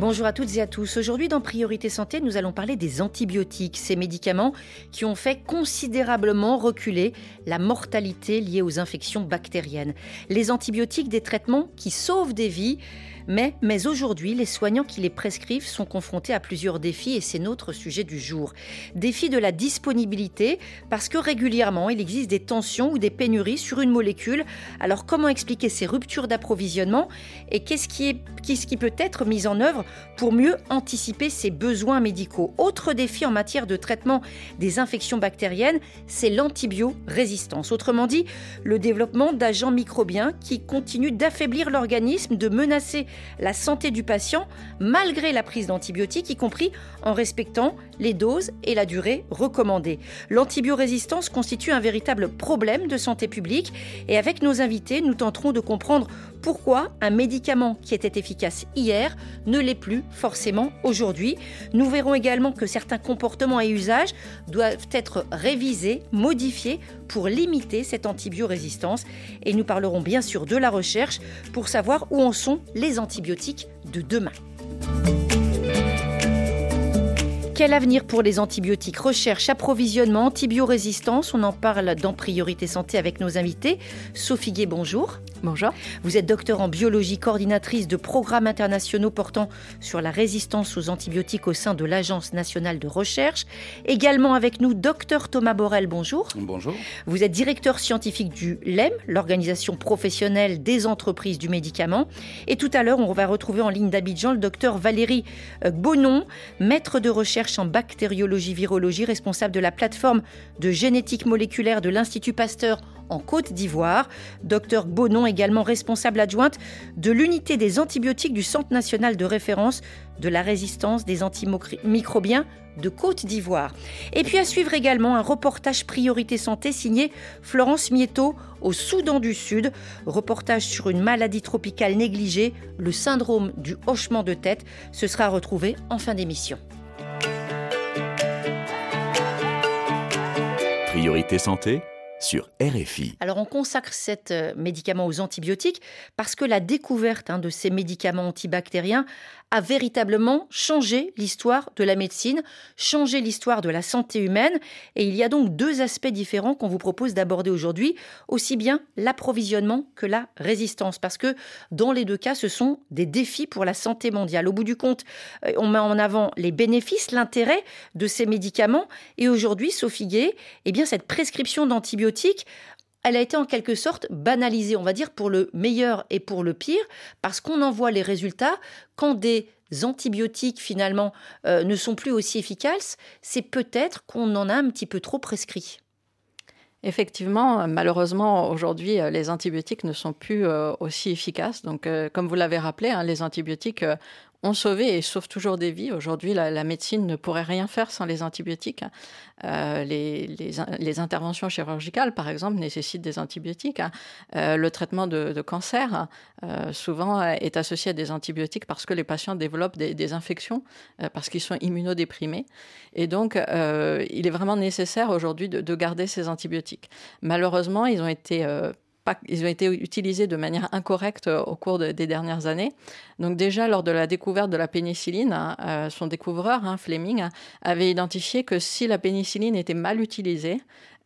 Bonjour à toutes et à tous. Aujourd'hui dans Priorité Santé, nous allons parler des antibiotiques, ces médicaments qui ont fait considérablement reculer la mortalité liée aux infections bactériennes. Les antibiotiques, des traitements qui sauvent des vies, mais, aujourd'hui, les soignants qui les prescrivent sont confrontés à plusieurs défis et c'est notre sujet du jour. Défi de la disponibilité, parce que régulièrement, il existe des tensions ou des pénuries sur une molécule. Alors comment expliquer ces ruptures d'approvisionnement et qu'est-ce qui, qui peut être mis en œuvre pour mieux anticiper ces besoins médicaux? Autre défi en matière de traitement des infections bactériennes, c'est l'antibiorésistance. Autrement dit, le développement d'agents microbiens qui continuent d'affaiblir l'organisme, de menacer la santé du patient malgré la prise d'antibiotiques, y compris en respectant les doses et la durée recommandées. L'antibiorésistance constitue un véritable problème de santé publique et avec nos invités, nous tenterons de comprendre pourquoi un médicament qui était efficace hier ne l'est plus forcément aujourd'hui. Nous verrons également que certains comportements et usages doivent être révisés, modifiés pour limiter cette antibiorésistance et nous parlerons bien sûr de la recherche pour savoir où en sont les antibiotiques de demain. Quel avenir pour les antibiotiques Recherche, approvisionnement, antibiorésistance, on en parle dans Priorité Santé avec nos invités. Sophie Gué, bonjour. Bonjour. Vous êtes docteur en biologie, coordinatrice de programmes internationaux portant sur la résistance aux antibiotiques au sein de l'Agence nationale de recherche. Également avec nous, docteur Thomas Borel, bonjour. Bonjour. Vous êtes directeur scientifique du LEM, l'organisation professionnelle des entreprises du médicament. Et tout à l'heure, on va retrouver en ligne d'Abidjan le docteur Valérie euh, Bonon, maître de recherche en bactériologie virologie, responsable de la plateforme de génétique moléculaire de l'Institut Pasteur en Côte d'Ivoire. Docteur Bonon, également responsable adjointe de l'unité des antibiotiques du Centre national de référence de la résistance des antimicrobiens de Côte d'Ivoire. Et puis à suivre également un reportage Priorité Santé signé Florence Mietto au Soudan du Sud. Reportage sur une maladie tropicale négligée, le syndrome du hochement de tête. Ce sera retrouvé en fin d'émission. Priorité Santé sur RFI. Alors on consacre cet euh, médicament aux antibiotiques parce que la découverte hein, de ces médicaments antibactériens a véritablement changé l'histoire de la médecine, changé l'histoire de la santé humaine. Et il y a donc deux aspects différents qu'on vous propose d'aborder aujourd'hui, aussi bien l'approvisionnement que la résistance, parce que dans les deux cas, ce sont des défis pour la santé mondiale. Au bout du compte, euh, on met en avant les bénéfices, l'intérêt de ces médicaments. Et aujourd'hui, Sophie Gay, eh bien, cette prescription d'antibiotiques elle a été en quelque sorte banalisée, on va dire, pour le meilleur et pour le pire, parce qu'on en voit les résultats quand des antibiotiques finalement euh, ne sont plus aussi efficaces, c'est peut-être qu'on en a un petit peu trop prescrit. Effectivement, malheureusement, aujourd'hui, euh, les antibiotiques ne sont plus euh, aussi efficaces. Donc, comme vous l'avez rappelé, hein, les antibiotiques ont sauvé et sauvent toujours des vies. Aujourd'hui, la, médecine ne pourrait rien faire sans les antibiotiques. Hein. Euh, les, interventions chirurgicales, par exemple, nécessitent des antibiotiques. Hein. Euh, le traitement de, cancer, euh, souvent, est associé à des antibiotiques parce que les patients développent des, infections, parce qu'ils sont immunodéprimés. Et donc, il est vraiment nécessaire aujourd'hui de, de, garder ces antibiotiques. Malheureusement, ils ont été ils ont été utilisés de manière incorrecte euh, au cours des dernières années. Donc déjà, lors de la découverte de la pénicilline, hein, euh, son découvreur, hein, Fleming, avait identifié que si la pénicilline était mal utilisée,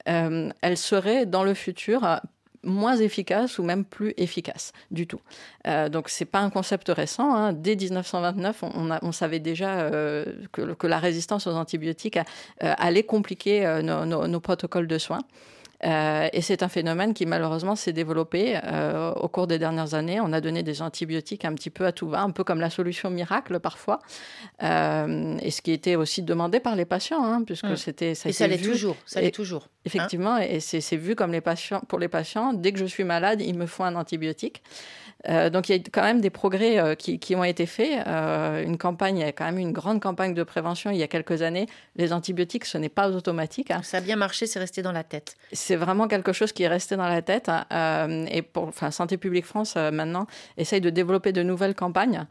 euh, elle serait dans le futur moins efficace ou même plus efficace du tout. Euh, donc c'est pas un concept récent. Hein. Dès 1929, on, savait déjà que, la résistance aux antibiotiques allait compliquer nos, protocoles de soins. Euh, et c'est un phénomène qui malheureusement s'est développé euh, au cours des dernières années. On a donné des antibiotiques un petit peu à tout va, un peu comme la solution miracle parfois. Euh, et ce qui était aussi demandé par les patients, hein, puisque hum. c'était ça. Et ça l'est toujours. Ça l'est toujours. Effectivement, et c'est vu comme les patients pour les patients. Dès que je suis malade, il me faut un antibiotique. Donc il y a quand même des progrès qui, qui, ont été faits. une campagne, il y a quand même une grande campagne de prévention il y a quelques années. Les antibiotiques, ce n'est pas automatique. Hein. Ça a bien marché, c'est resté dans la tête. C'est vraiment quelque chose qui est resté dans la tête. Hein. et pour, enfin, Santé publique France maintenant essaye de développer de nouvelles campagnes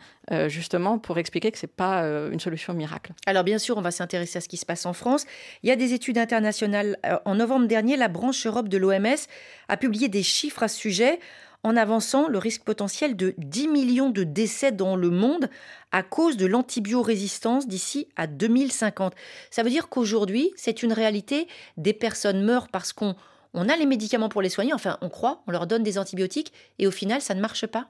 justement pour expliquer que c'est pas une solution miracle. Alors bien sûr, on va s'intéresser à ce qui se passe en France. Il y a des études internationales. En novembre dernier, la branche Europe de l'OMS a publié des chiffres à ce sujet en avançant le risque potentiel de 10 millions de décès dans le monde à cause de l'antibiorésistance d'ici à 2050. Ça veut dire qu'aujourd'hui, c'est une réalité, des personnes meurent parce qu'on on a les médicaments pour les soigner, enfin on croit, on leur donne des antibiotiques et au final ça ne marche pas.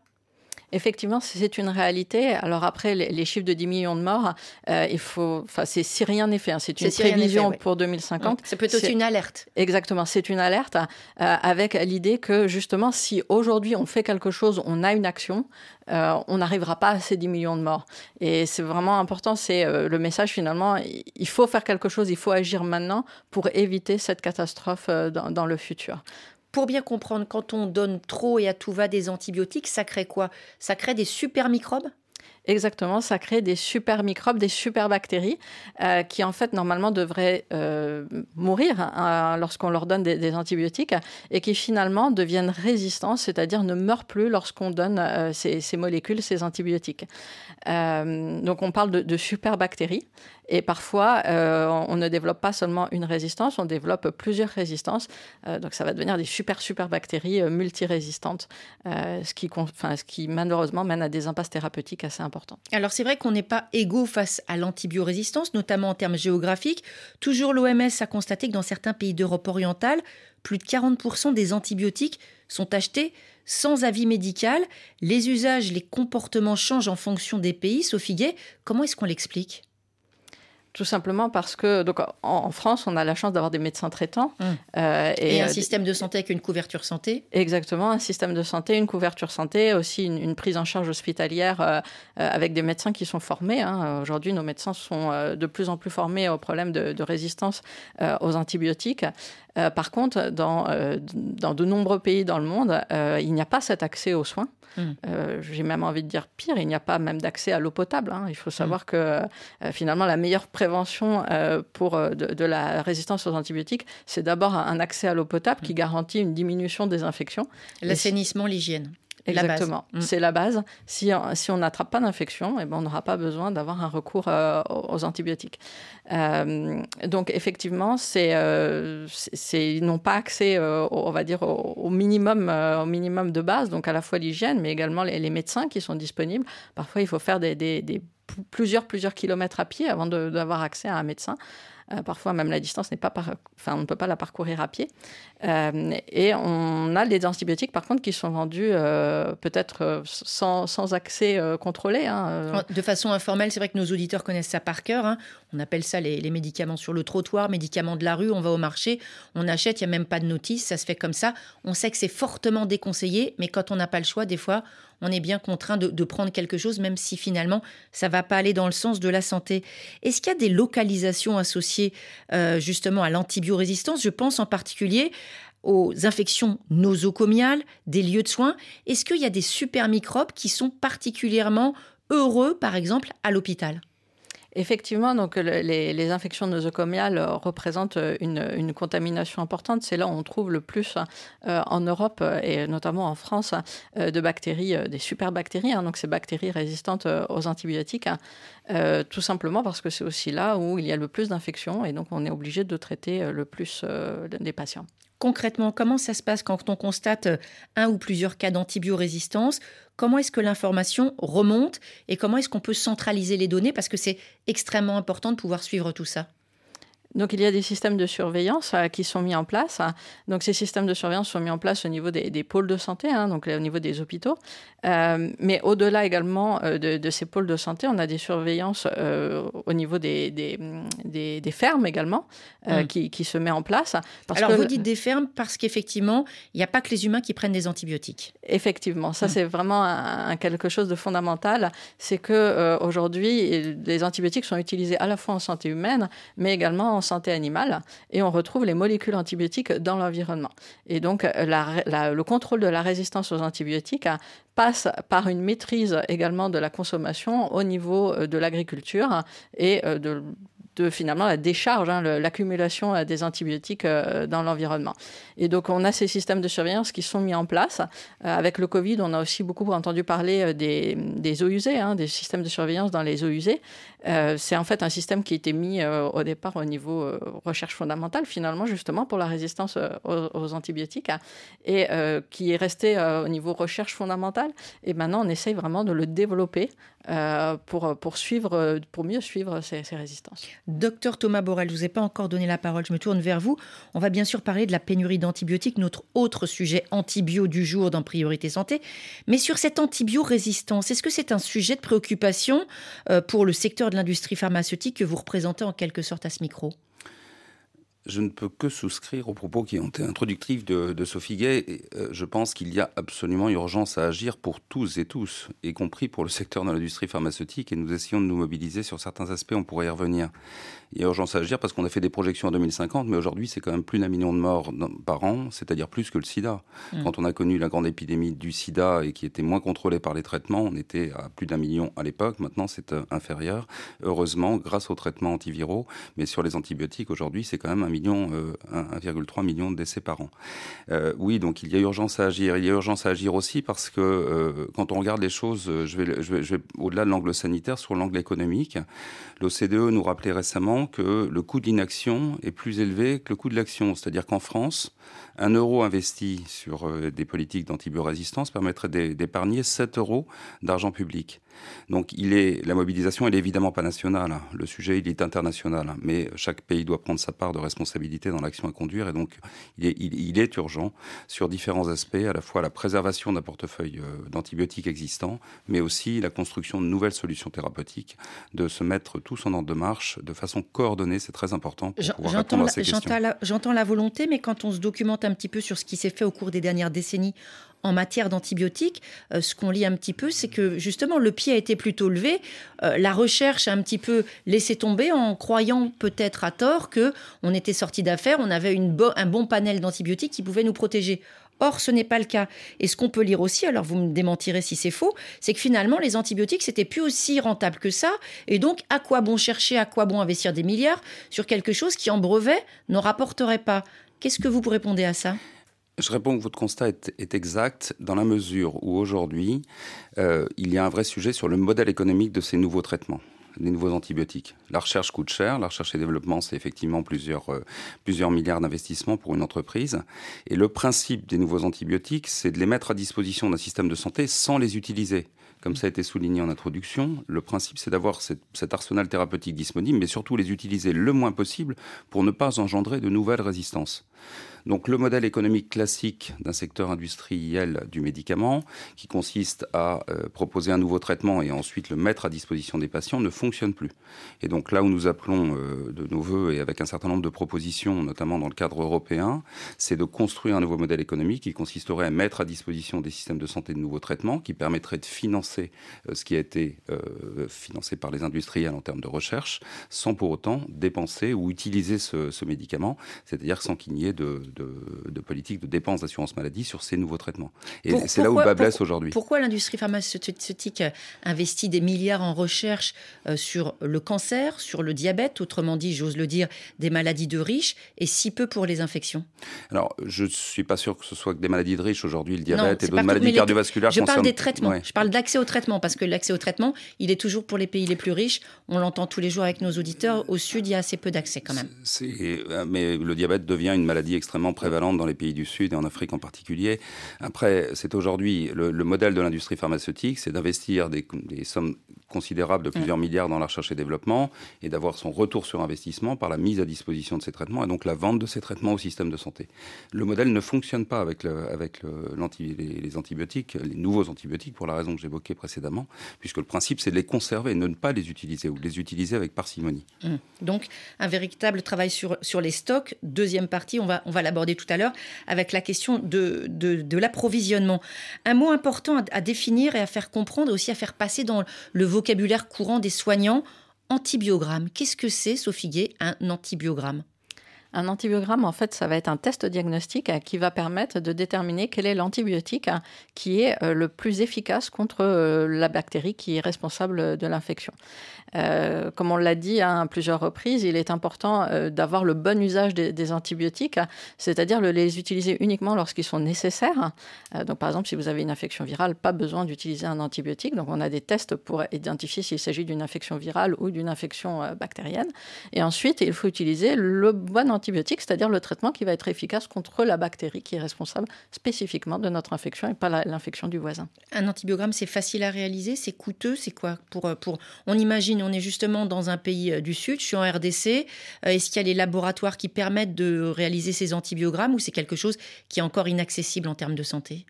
Effectivement, c'est une réalité. Alors après, les, chiffres de 10 millions de morts, euh, il faut, enfin, c'est si rien n'est fait. Hein. C'est une prévision pour 2050. C'est plutôt une alerte. Exactement, c'est une alerte euh, avec l'idée que justement, si aujourd'hui on fait quelque chose, on a une action, euh, on n'arrivera pas à ces 10 millions de morts. Et c'est vraiment important, c'est le message finalement, il faut faire quelque chose, il faut agir maintenant pour éviter cette catastrophe dans le futur pour bien comprendre, quand on donne trop et à tout va des antibiotiques, ça crée quoi? Ça crée des super microbes? Exactement, ça crée des super microbes, des super bactéries euh, qui en fait normalement devraient euh, mourir hein, lorsqu'on leur donne des, antibiotiques et qui finalement deviennent résistants, c'est-à-dire ne meurent plus lorsqu'on donne euh, ces, molécules, ces antibiotiques. donc on parle de, super bactéries et parfois, on ne développe pas seulement une résistance, on développe plusieurs résistances. Donc ça va devenir des super, super bactéries multirésistantes, ce qui malheureusement mène à des impasses thérapeutiques assez importantes. Alors c'est vrai qu'on n'est pas égaux face à l'antibiorésistance, notamment en termes géographiques. Toujours l'OMS a constaté que dans certains pays d'Europe orientale, plus de 40% des antibiotiques sont achetés sans avis médical. Les usages, les comportements changent en fonction des pays. Sophie Gay, comment est-ce qu'on l'explique? Tout simplement parce que donc en, France, on a la chance d'avoir des médecins traitants mmh. euh, et, un euh, système de santé avec une couverture santé. Exactement, un système de santé, une couverture santé, aussi une, prise en charge hospitalière euh, avec des médecins qui sont formés. Hein. Aujourd'hui, nos médecins sont de plus en plus formés aux problèmes de, résistance aux antibiotiques. Par contre, dans, dans de nombreux pays dans le monde, il n'y a pas cet accès aux soins. Mm. Euh, j'ai même envie de dire pire, il n'y a pas même d'accès à l'eau potable. Hein. Il faut mm. savoir que euh, finalement, la meilleure prévention euh, pour de, la résistance aux antibiotiques, c'est d'abord un accès à l'eau potable qui mm. garantit une diminution des infections. L'assainissement, l'hygiène. Exactement, mm. c'est la base. Si, si on n'attrape pas d'infection, eh ben, on n'aura pas besoin d'avoir un recours euh, aux antibiotiques. Euh, donc effectivement, c'est, euh, ils n'ont pas accès, on va dire, au, minimum, au minimum de base, donc à la fois l'hygiène, mais également les, médecins qui sont disponibles. Parfois, il faut faire des, des, plusieurs, plusieurs kilomètres à pied avant d'avoir accès à un médecin. Euh, parfois, même la distance n'est pas, enfin, on ne peut pas la parcourir à pied. Euh, et on a les antibiotiques, par contre, qui sont vendus euh, peut-être sans, sans, accès contrôlé. Hein, de façon informelle, c'est vrai que nos auditeurs connaissent ça par cœur. Hein. On appelle ça les, les, médicaments sur le trottoir, médicaments de la rue. On va au marché, on achète, il n'y a même pas de notice, ça se fait comme ça. On sait que c'est fortement déconseillé, mais quand on n'a pas le choix, des fois, on est bien contraint de, prendre quelque chose, même si finalement ça va pas aller dans le sens de la santé. Est-ce qu'il y a des localisations associées euh, justement à l'antibiorésistance? Je pense en particulier aux infections nosocomiales, des lieux de soins. Est-ce qu'il y a des super microbes qui sont particulièrement heureux, par exemple, à l'hôpital? Effectivement, donc les, infections nosocomiales représentent une, contamination importante. C'est là où on trouve le plus euh, en Europe et notamment en France euh, de bactéries, euh, des superbactéries, hein, donc ces bactéries résistantes aux antibiotiques, hein. tout simplement parce que c'est aussi là où il y a le plus d'infections et donc on est obligé de traiter le plus des patients. Concrètement, comment ça se passe quand on constate un ou plusieurs cas d'antibiorésistance Comment est-ce que l'information remonte et comment est-ce qu'on peut centraliser les données? Parce que c'est extrêmement important de pouvoir suivre tout ça. Donc il y a des systèmes de surveillance euh, qui sont mis en place. Donc ces systèmes de surveillance sont mis en place au niveau des, pôles de santé, hein, donc au niveau des hôpitaux. Euh, mais au-delà également euh, de, ces pôles de santé, on a des surveillances au niveau des, des, fermes également hmm. qui, qui, se met en place. Alors vous dites des fermes parce qu'effectivement, il n'y a pas que les humains qui prennent des antibiotiques. Effectivement, ça hmm. c'est vraiment un, quelque chose de fondamental. C'est que aujourd'hui, les antibiotiques sont utilisés à la fois en santé humaine, mais également en santé animale et on retrouve les molécules antibiotiques dans l'environnement. Et donc, le contrôle de la résistance aux antibiotiques passe par une maîtrise également de la consommation au niveau de l'agriculture et de de finalement la décharge, hein, l'accumulation euh, des antibiotiques euh, dans l'environnement. Et donc on a ces systèmes de surveillance qui sont mis en place. Euh, avec le Covid, on a aussi beaucoup entendu parler des, eaux usées, hein, des systèmes de surveillance dans les eaux usées. C'est en fait un système qui a été mis au départ au niveau recherche fondamentale, finalement, justement pour la résistance aux, antibiotiques, et qui est resté au niveau recherche fondamentale. Et maintenant, on essaye vraiment de le développer pour, pour, pour mieux suivre ces résistances. Docteur Thomas Borel, je ne vous ai pas encore donné la parole, je me tourne vers vous. On va bien sûr parler de la pénurie d'antibiotiques, notre autre sujet antibio du jour dans Priorité Santé. Mais sur cette antibio-résistance, est-ce que c'est un sujet de préoccupation euh, pour le secteur de l'industrie pharmaceutique que vous représentez en quelque sorte à ce micro? Je ne peux que souscrire aux propos qui ont été introductifs de, Sophie Gay. Euh, je pense qu'il y a absolument urgence à agir pour tous et tous, y compris pour le secteur de l'industrie pharmaceutique, et nous essayons de nous mobiliser sur certains aspects, on pourrait y revenir. Il y a urgence à agir parce qu'on a fait des projections en 2050, mais aujourd'hui c'est quand même plus d'un million de morts par an, c'est-à-dire plus que le sida. Mm. Quand on a connu la grande épidémie du sida et qui était moins contrôlée par les traitements, on était à plus d'un million à l'époque, maintenant c'est euh, inférieur, heureusement grâce aux traitements antiviraux, mais sur les antibiotiques aujourd'hui c'est quand même un million, 1,3 euh, million de décès par an. Euh, oui, donc il y a urgence à agir. Il y a urgence à agir aussi parce que quand on regarde les choses, je vais, au-delà de l'angle sanitaire, sur l'angle économique, l'OCDE nous rappelait récemment que le coût d'inaction est plus élevé que le coût de l'action. C'est-à-dire qu'en France, un euro investi sur euh, des politiques d'antibiorésistance permettrait d'épargner 7 euros d'argent public. Donc il est, la mobilisation, elle est évidemment pas nationale. Le sujet, il est international. Mais chaque pays doit prendre sa part de responsabilité dans l'action à conduire. Et donc, il est, il, est, urgent sur différents aspects, à la fois la préservation d'un portefeuille euh, d'antibiotiques existants, mais aussi la construction de nouvelles solutions thérapeutiques, de se mettre tous en ordre de marche de façon coordonnée. C'est très important pour pouvoir répondre à ces questions. J'entends la volonté, mais quand on se documente un petit peu sur ce qui s'est fait au cours des dernières décennies en matière d'antibiotiques, euh, ce qu'on lit un petit peu, c'est que justement le pied a été plutôt levé, euh, la recherche a un petit peu laissé tomber en croyant peut-être à tort que on était sorti d'affaires, on avait un bon panel d'antibiotiques qui pouvait nous protéger. Or, ce n'est pas le cas. Et ce qu'on peut lire aussi, alors vous me démentirez si c'est faux, c'est que finalement, les antibiotiques, c'était plus aussi rentable que ça. Et donc, à quoi bon chercher, à quoi bon investir des milliards sur quelque chose qui, en brevet, ne rapporterait pas? Qu'est-ce que vous répondez à ça? Je réponds que votre constat est, exact dans la mesure où aujourd'hui, euh, il y a un vrai sujet sur le modèle économique de ces nouveaux traitements les nouveaux antibiotiques. La recherche coûte cher. La recherche et développement, c'est effectivement plusieurs, euh, plusieurs milliards d'investissements pour une entreprise. Et le principe des nouveaux antibiotiques, c'est de les mettre à disposition d'un système de santé sans les utiliser. Comme ça a été souligné en introduction, le principe, c'est d'avoir cet arsenal thérapeutique disponible, mais surtout les utiliser le moins possible pour ne pas engendrer de nouvelles résistances. Donc le modèle économique classique d'un secteur industriel du médicament, qui consiste à euh, proposer un nouveau traitement et ensuite le mettre à disposition des patients, ne fonctionne plus. Et donc là où nous appelons euh, de nos voeux et avec un certain nombre de propositions, notamment dans le cadre européen, c'est de construire un nouveau modèle économique qui consisterait à mettre à disposition des systèmes de santé de nouveaux traitements, qui permettraient de financer euh, ce qui a été financé par les industriels en termes de recherche, sans pour autant dépenser ou utiliser ce, ce médicament, c'est-à-dire sans qu'il n'y ait de, de, politique de dépenses d'assurance maladie sur ces nouveaux traitements. Et c'est là où le bas blesse aujourd'hui. Pourquoi l'industrie pharmaceutique investit des milliards en recherche euh, sur le cancer, sur le diabète, autrement dit, j'ose le dire, des maladies de riches, et si peu pour les infections Alors, je ne suis pas sûr que ce soit que des maladies de riches. Aujourd'hui, le diabète et d'autres maladies cardiovasculaires. Je parle des traitements. Je parle d'accès au traitement, parce que l'accès au traitement, il est toujours pour les pays les plus riches. On l'entend tous les jours avec nos auditeurs. Au Sud, il y a assez peu d'accès quand même. Euh, mais le diabète devient une maladie extrêmement prévalente dans les pays du Sud et en Afrique en particulier. Après, c'est aujourd'hui le, modèle de l'industrie pharmaceutique, c'est d'investir des, sommes considérables de plusieurs mm. milliards dans la recherche et développement et d'avoir son retour sur investissement par la mise à disposition de ces traitements et donc la vente de ces traitements au système de santé. Le modèle ne fonctionne pas avec, le, avec les, antibiotiques, les nouveaux antibiotiques, pour la raison que j'évoquais précédemment, puisque le principe, c'est de les conserver, ne pas les utiliser ou de les utiliser avec parcimonie. Mm. Donc, un véritable travail sur, sur les stocks. Deuxième partie, on va, on va l'aborder tout à l'heure, avec la question de, de, l'approvisionnement. Un mot important à, définir et à faire comprendre, aussi à faire passer dans le vocabulaire courant des soignants, antibiogramme. Qu'est-ce que c'est, Sophie Gay, un antibiogramme? Un antibiogramme, en fait, ça va être un test diagnostique euh, qui va permettre de déterminer quel est l'antibiotique hein, qui est euh, le plus efficace contre euh, la bactérie qui est responsable de l'infection. comme on l'a dit hein, à plusieurs reprises, il est important d'avoir le bon usage des, antibiotiques, hein, c'est-à-dire les utiliser uniquement lorsqu'ils sont nécessaires. donc, par exemple, si vous avez une infection virale, pas besoin d'utiliser un antibiotique. Donc, on a des tests pour identifier s'il s'agit d'une infection virale ou d'une infection bactérienne. Et ensuite, il faut utiliser le bon antibiotique antibiotique, c'est-à-dire le traitement qui va être efficace contre la bactérie qui est responsable spécifiquement de notre infection et pas l'infection du voisin. Un antibiogramme, c'est facile à réaliser, c'est coûteux, c'est quoi pour, euh, pour... On imagine, on est justement dans un pays euh, du Sud, je suis en RDC, euh, est-ce qu'il y a les laboratoires qui permettent de réaliser ces antibiogrammes ou c'est quelque chose qui est encore inaccessible en termes de santé?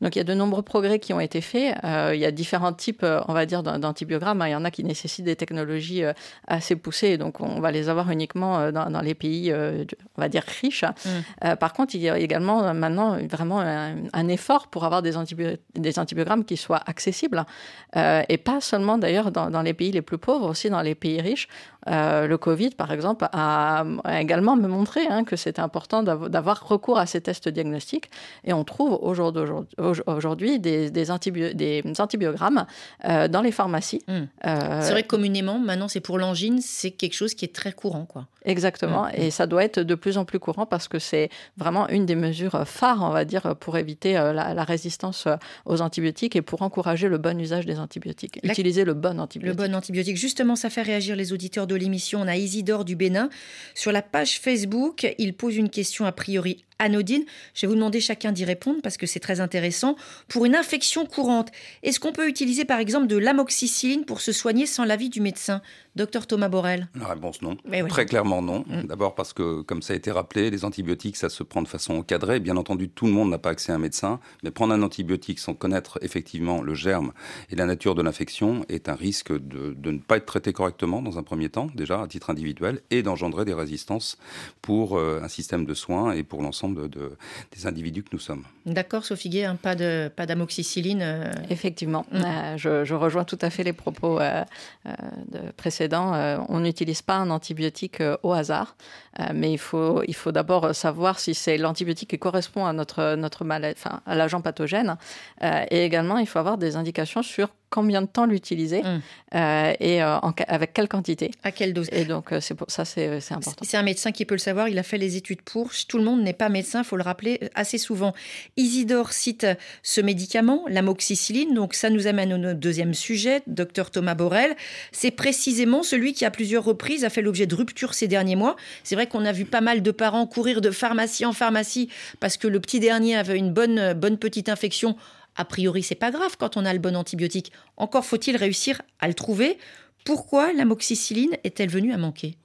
Donc il y a de nombreux progrès qui ont été faits. Euh, il y a différents types, euh, on va dire, d'antibiogrammes. Il y en a qui nécessitent des technologies euh, assez poussées, donc on va les avoir uniquement dans, les pays, on va dire, riches. Mm. par contre, il y a également maintenant vraiment un, effort pour avoir des, des, antibiogrammes qui soient accessibles, et pas seulement d'ailleurs dans, dans, les pays les plus pauvres, aussi dans les pays riches. Euh, le Covid, par exemple, a, également me montré hein, que c'était important d'avoir recours à ces tests diagnostiques. Et on trouve aujourd'hui des, des, antibiogrammes euh, dans les pharmacies. Hmm. Euh, c'est vrai que communément, maintenant, c'est pour l'angine, c'est quelque chose qui est très courant. Quoi. Exactement. Et ça doit être de plus en plus courant parce que c'est vraiment une des mesures phares, on va dire, pour éviter la, résistance aux antibiotiques et pour encourager le bon usage des antibiotiques. Utiliser le bon antibiotique. Le bon antibiotique. Justement, ça fait réagir les auditeurs de l'émission, on a Isidore du Bénin. Sur la page Facebook, il pose une question a priori anodine. Je vais vous demander chacun d'y répondre parce que c'est très intéressant. Pour une infection courante, est-ce qu'on peut utiliser par exemple de l'amoxicilline pour se soigner sans l'avis du médecin? Docteur Thomas Borel La réponse non. Très clairement non. Mm. D'abord parce que, comme ça a été rappelé, les antibiotiques, ça se prend de façon encadrée. Bien entendu, tout le monde n'a pas accès à un médecin, mais prendre un antibiotique sans connaître effectivement le germe et la nature de l'infection est un risque de, de, ne pas être traité correctement dans un premier temps, déjà à titre individuel, et d'engendrer des résistances pour euh, un système de soins et pour l'ensemble de, des individus que nous sommes. D'accord, Sophie Gué, hein, pas de pas d'amoxicilline. Euh. Effectivement, mm. euh, je, rejoins tout à fait les propos euh, précédents. on n'utilise pas un antibiotique au hasard, mais il faut il faut d'abord savoir si c'est l'antibiotique qui correspond à notre notre maladie, enfin à l'agent pathogène, et également il faut avoir des indications sur combien de temps l'utiliser mm. euh, et euh, avec quelle quantité. À quelle dose. Et donc, euh, c'est pour ça, c'est important. C'est un médecin qui peut le savoir. Il a fait les études pour. Tout le monde n'est pas médecin, il faut le rappeler assez souvent. Isidore cite ce médicament, l'amoxicilline. Donc, ça nous amène au notre deuxième sujet, docteur Thomas Borel. C'est précisément celui qui, à plusieurs reprises, a fait l'objet de ruptures ces derniers mois. C'est vrai qu'on a vu pas mal de parents courir de pharmacie en pharmacie parce que le petit dernier avait une bonne, bonne petite infection a priori, c'est pas grave quand on a le bon antibiotique. Encore faut-il réussir à le trouver. Pourquoi l'amoxicilline est-elle venue à manquer?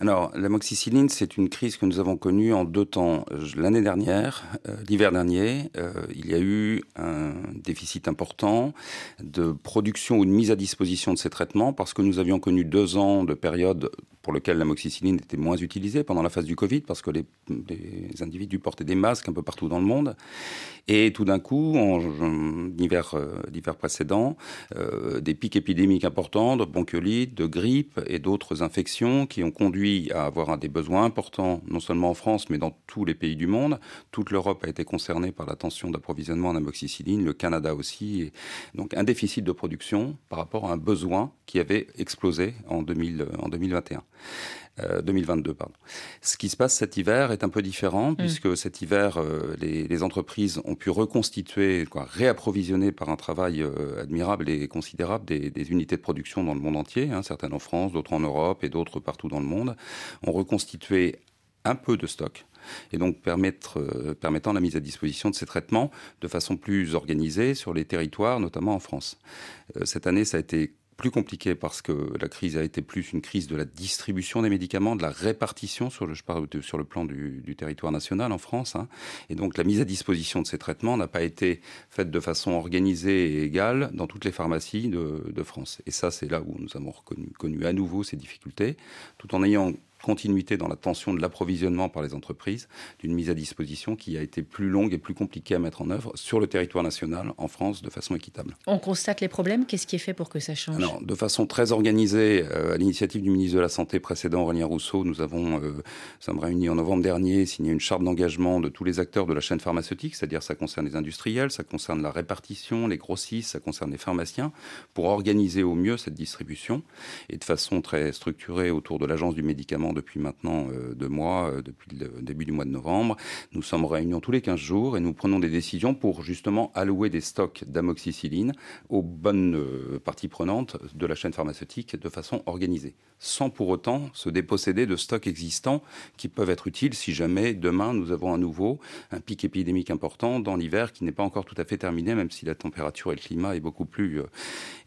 Alors, l'amoxicilline, c'est une crise que nous avons connue en deux temps. L'année dernière, euh, l'hiver dernier, euh, il y a eu un déficit important de production ou de mise à disposition de ces traitements parce que nous avions connu deux ans de période pour lequel l'amoxicilline était moins utilisée pendant la phase du Covid, parce que les, individus portaient des masques un peu partout dans le monde. Et tout d'un coup, en, l'hiver, euh, précédent, euh, des pics épidémiques importants de bronchiolite, de grippe et d'autres infections qui ont conduit à avoir des besoins importants, non seulement en France, mais dans tous les pays du monde. Toute l'Europe a été concernée par la tension d'approvisionnement en amoxicilline, le Canada aussi. Donc un déficit de production par rapport à un besoin qui avait explosé en, 2000, en 2021. 2022, euh, pardon. Ce qui se passe cet hiver est un peu différent, mm. puisque cet hiver, euh, les, entreprises ont pu reconstituer, quoi, réapprovisionner par un travail euh, admirable et considérable des, unités de production dans le monde entier, hein, certaines en France, d'autres en Europe et d'autres partout dans le monde, ont reconstitué un peu de stock et donc permettre, permettant la mise à disposition de ces traitements de façon plus organisée sur les territoires, notamment en France. cette année, ça a été plus compliqué parce que la crise a été plus une crise de la distribution des médicaments, de la répartition sur le, plan du, territoire national en France. Hein. Et donc la mise à disposition de ces traitements n'a pas été faite de façon organisée et égale dans toutes les pharmacies de, France. Et ça, c'est là où nous avons connu à nouveau ces difficultés, tout en ayant continuité dans la tension de l'approvisionnement par les entreprises, d'une mise à disposition qui a été plus longue et plus compliquée à mettre en œuvre sur le territoire national, en France, de façon équitable. On constate les problèmes. Qu'est-ce qui est fait pour que ça change? Alors, de façon très organisée, euh, à l'initiative du ministre de la Santé précédent, Aurélien Rousseau, nous avons, euh, sommes réunis en novembre dernier, signé une charte d'engagement de tous les acteurs de la chaîne pharmaceutique, c'est-à-dire ça concerne les industriels, ça concerne la répartition, les grossistes, ça concerne les pharmaciens, pour organiser au mieux cette distribution et de façon très structurée autour de l'agence du médicament depuis maintenant euh, deux mois, euh, depuis le début du mois de novembre. Nous sommes réunis tous les 15 jours et nous prenons des décisions pour justement allouer des stocks d'amoxicilline aux bonnes euh, parties prenantes de la chaîne pharmaceutique de façon organisée, sans pour autant se déposséder de stocks existants qui peuvent être utiles si jamais demain nous avons à nouveau un pic épidémique important dans l'hiver qui n'est pas encore tout à fait terminé, même si la température et le climat est beaucoup plus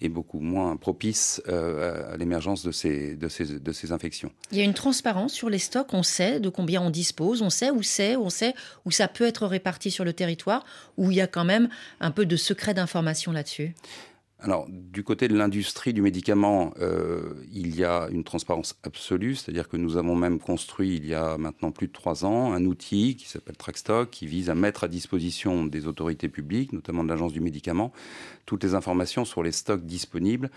est beaucoup moins propice à l'émergence de ces, infections. Il y a une transparence sur les stocks, on sait de combien on dispose, on sait où c'est, on sait où ça peut être réparti sur le territoire, où il y a quand même un peu de secret d'information là-dessus alors, du côté de l'industrie du médicament, euh, il y a une transparence absolue, c'est-à-dire que nous avons même construit, il y a maintenant plus de trois ans, un outil qui s'appelle Trackstock, qui vise à mettre à disposition des autorités publiques, notamment de l'Agence du médicament, toutes les informations sur les stocks disponibles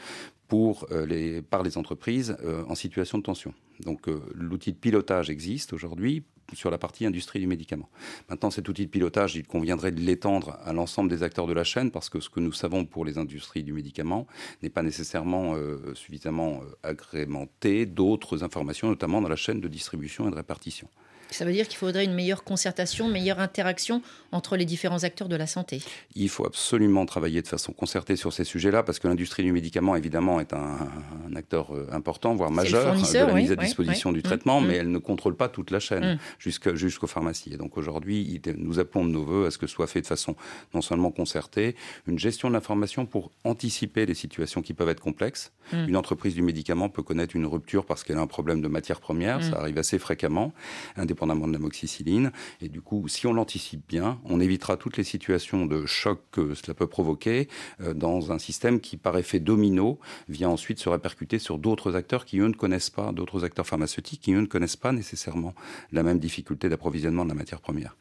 euh, par les entreprises euh, en situation de tension. Donc l'outil de pilotage existe aujourd'hui sur la partie industrie du médicament. Maintenant, cet outil de pilotage, il conviendrait de l'étendre à l'ensemble des acteurs de la chaîne parce que ce que nous savons pour les industries du médicament n'est pas nécessairement suffisamment agrémenté d'autres informations, notamment dans la chaîne de distribution et de répartition. Ça veut dire qu'il faudrait une meilleure concertation, une meilleure interaction entre les différents acteurs de la santé. Il faut absolument travailler de façon concertée sur ces sujets-là, parce que l'industrie du médicament, évidemment, est un, acteur euh, important, voire majeur de la mise à disposition du mmh, traitement, mmh. mais elle ne contrôle pas toute la chaîne mmh. Jusqu'aux pharmacies. Et donc aujourd'hui, nous appelons de nos voeux à ce que soit fait de façon non seulement concertée, une gestion de l'information pour anticiper les situations qui peuvent être complexes. Une entreprise du médicament peut connaître une rupture parce qu'elle a un problème de matière première, ça arrive assez fréquemment indépendamment de l'amoxicilline. Et du coup, si on l'anticipe bien, on évitera toutes les situations de choc que cela peut provoquer euh, dans un système qui, par effet domino, vient ensuite se répercuter sur d'autres acteurs qui, eux, ne connaissent pas, d'autres acteurs pharmaceutiques qui, eux, ne connaissent pas nécessairement la même difficulté d'approvisionnement de la matière première.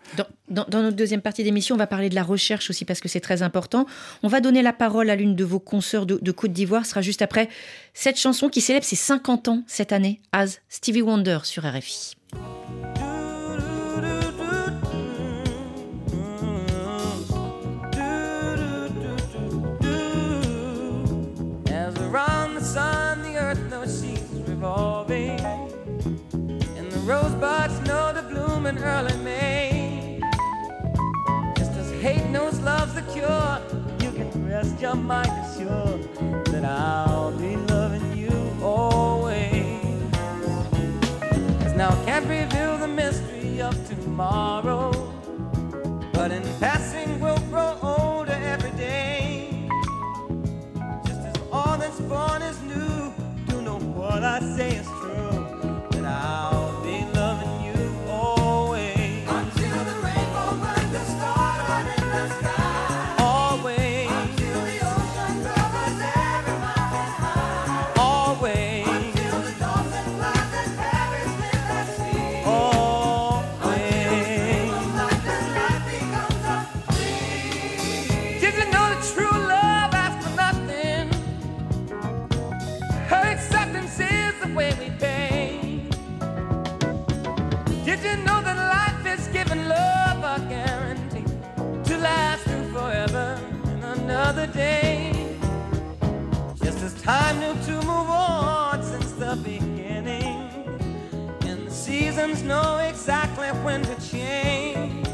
Dans, notre deuxième partie d'émission, on va parler de la recherche aussi parce que c'est très important. On va donner la parole à l'une de vos consoeurs de, de Côte d'Ivoire. Ce sera juste après cette chanson qui célèbre ses 50 ans cette année, As Stevie Wonder sur RFI. Bloom in May. Just as hate knows love's the cure, you can rest your mind assured that I'll be loving you always. As now I can't reveal the mystery of tomorrow, but in passing we'll grow older every day. Just as all that's born is new, do know what I say is true, seasons know exactly when to change.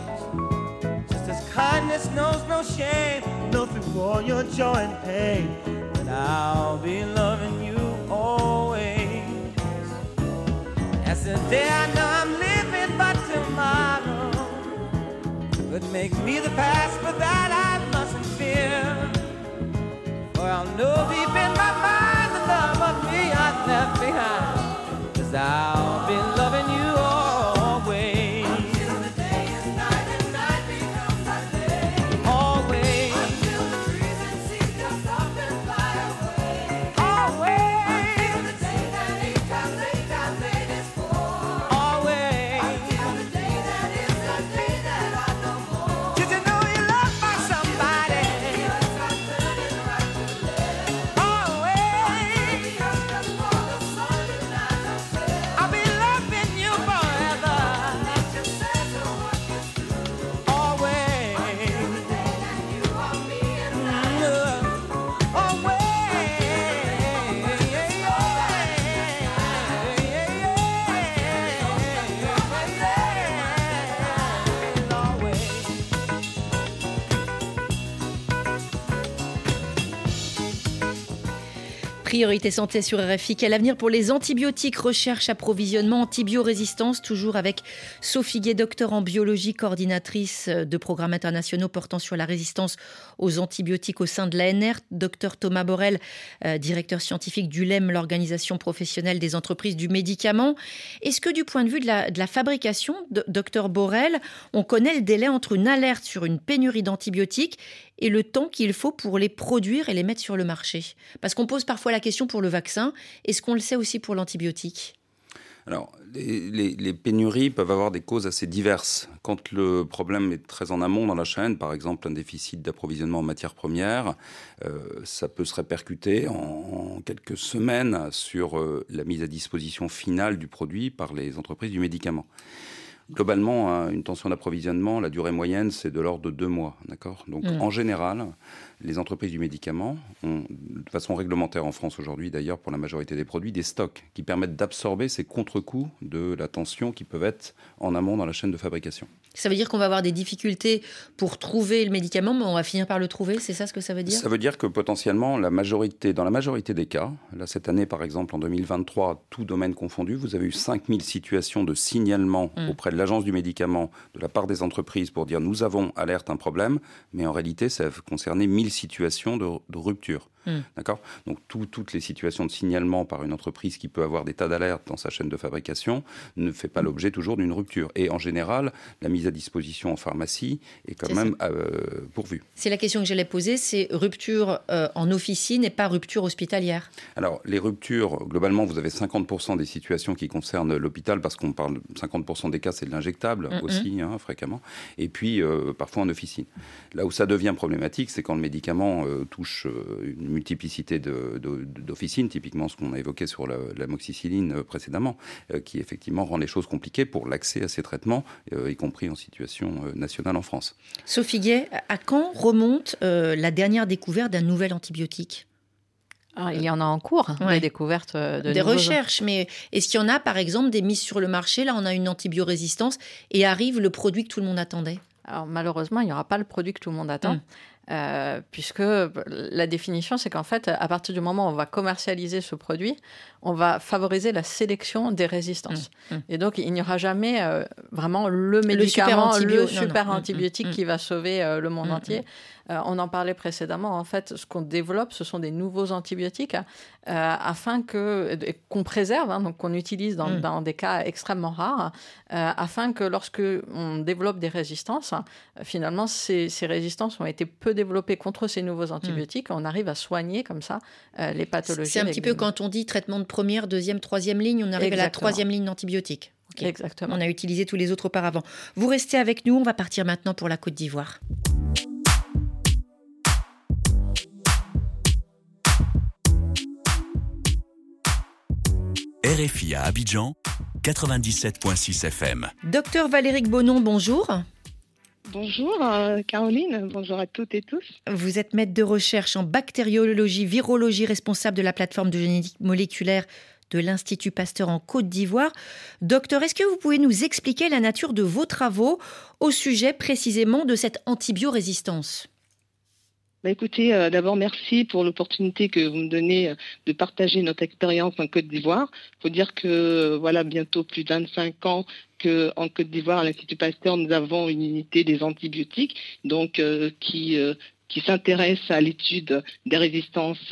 Just as kindness knows no shame, nothing for your joy and pain. But I'll be loving you always. As the day I know I'm living, but tomorrow could make me the past, but that I mustn't fear. For I'll know deep in my mind the love of me I left behind. Cause I'll be loving Priorité santé sur RFI. Quel avenir pour les antibiotiques? Recherche, approvisionnement, antibiorésistance. Toujours avec Sophie Gué, docteur en biologie, coordinatrice de programmes internationaux portant sur la résistance aux antibiotiques au sein de l'ANR. Docteur Thomas Borel, euh, directeur scientifique du LEM, l'organisation professionnelle des entreprises du médicament. Est-ce que du point de vue de la, de la fabrication, docteur Borel, on connaît le délai entre une alerte sur une pénurie d'antibiotiques et le temps qu'il faut pour les produire et les mettre sur le marché Parce qu'on pose parfois la question pour le vaccin, est-ce qu'on le sait aussi pour l'antibiotique? Alors, les, pénuries peuvent avoir des causes assez diverses. Quand le problème est très en amont dans la chaîne, par exemple un déficit d'approvisionnement en matières premières, euh, ça peut se répercuter en, quelques semaines sur euh, la mise à disposition finale du produit par les entreprises du médicament. Globalement, hein, une tension d'approvisionnement, la durée moyenne, c'est de l'ordre de deux mois. D'accord? Donc, mm. en général, les entreprises du médicament ont, de façon réglementaire en France aujourd'hui, d'ailleurs, pour la majorité des produits, des stocks qui permettent d'absorber ces contre-coups de la tension qui peuvent être en amont dans la chaîne de fabrication. Ça veut dire qu'on va avoir des difficultés pour trouver le médicament, mais on va finir par le trouver, c'est ça ce que ça veut dire? Ça veut dire que potentiellement, la majorité, dans la majorité des cas, là cette année par exemple, en 2023, tout domaine confondu, vous avez eu 5000 situations de signalement mm. auprès de l'agence du médicament de la part des entreprises pour dire nous avons alerte un problème, mais en réalité ça concernait 1000 situations de rupture. Hmm. D'accord? Donc toutes les situations de signalement par une entreprise qui peut avoir des tas d'alertes dans sa chaîne de fabrication ne fait pas l'objet toujours d'une rupture. Et en général, la mise à disposition en pharmacie est quand même euh, pourvue. C'est la question que j'allais poser, c'est rupture euh, en officine et pas rupture hospitalière Alors les ruptures, globalement, vous avez 50% des situations qui concernent l'hôpital parce qu'on parle 50% des cas, c'est de l'injectable aussi, hein, fréquemment, et puis euh, parfois en officine. Là où ça devient problématique, c'est quand le médicament touche une multiplicité d'officines, typiquement ce qu'on a évoqué sur la, moxicilline euh, précédemment, euh, qui effectivement rend les choses compliquées pour l'accès à ces traitements, euh, y compris en situation nationale en France. Sophie Guet, à quand remonte la dernière découverte d'un nouvel antibiotique? Ah, il y en a en cours, des découvertes de Des recherches, mais est-ce qu'il y en a par exemple des mises sur le marché? Là, on a une antibiorésistance et arrive le produit que tout le monde attendait. Alors malheureusement, il n'y aura pas le produit que tout le monde attend. Hum. Euh, puisque la définition, c'est qu'en fait, à partir du moment où on va commercialiser ce produit, on va favoriser la sélection des résistances. Mmh, mmh. Et donc, il n'y aura jamais euh, vraiment le médicament, le super, antibiotique mmh, qui va sauver euh, le monde entier. Euh, on en parlait précédemment. En fait, ce qu'on développe, ce sont des nouveaux antibiotiques afin que qu'on préserve, hein, donc qu'on utilise dans, des cas extrêmement rares, afin que lorsque on développe des résistances, finalement, ces, ces, résistances ont été peu développées contre ces nouveaux antibiotiques. On arrive à soigner comme ça les pathologies. C'est un petit peu quand on dit traitement de première, deuxième, troisième ligne, on arrive à la troisième ligne d'antibiotiques. Exactement. On a utilisé tous les autres auparavant. Vous restez avec nous, on va partir maintenant pour la Côte d'Ivoire. RFI à Abidjan, 97.6 FM. Docteur Valéric Bonon, bonjour. Bonjour euh, Caroline, bonjour à toutes et tous. Vous êtes maître de recherche en bactériologie, virologie, responsable de la plateforme de génétique moléculaire de l'Institut Pasteur en Côte d'Ivoire. Docteur, est-ce que vous pouvez nous expliquer la nature de vos travaux au sujet précisément de cette antibiorésistance? Bah, écoutez, euh, d'abord merci pour l'opportunité que vous me donnez euh, de partager notre expérience en Côte d'Ivoire. Il faut dire que voilà bientôt plus de 25 ans qu'en Côte d'Ivoire, à l'Institut Pasteur, nous avons une unité des antibiotiques, donc euh, qui qui s'intéresse à l'étude des résistances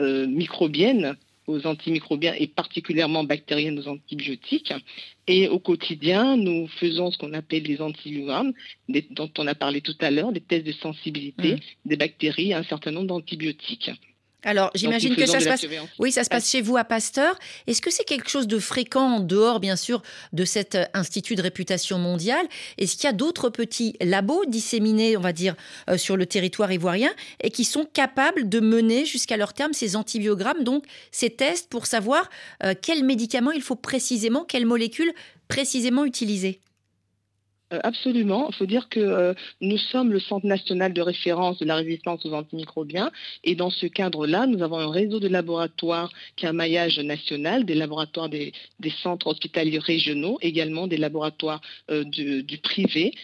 microbiennes aux antimicrobiens et particulièrement bactériennes aux antibiotiques. Et au quotidien, nous faisons ce qu'on appelle les antibiogrammes, dont on a parlé tout à l'heure, des tests de sensibilité mmh. des bactéries à un certain nombre d'antibiotiques. Alors, j'imagine que ça se passe. Oui, ça se passe chez vous à Pasteur. Est-ce que c'est quelque chose de fréquent en dehors, bien sûr, de cet euh, institut de réputation mondiale? Est-ce qu'il y a d'autres petits labos disséminés, on va dire, euh, sur le territoire ivoirien et qui sont capables de mener jusqu'à leur terme ces antibiogrammes, donc ces tests pour savoir euh, quels médicaments il faut précisément, quelles molécules précisément utiliser? Absolument. Il faut dire que euh, nous sommes le Centre national de référence de la résistance aux antimicrobiens. Et dans ce cadre-là, nous avons un réseau de laboratoires qui a un maillage national, des laboratoires des, centres hospitaliers régionaux, également des laboratoires euh, du, privé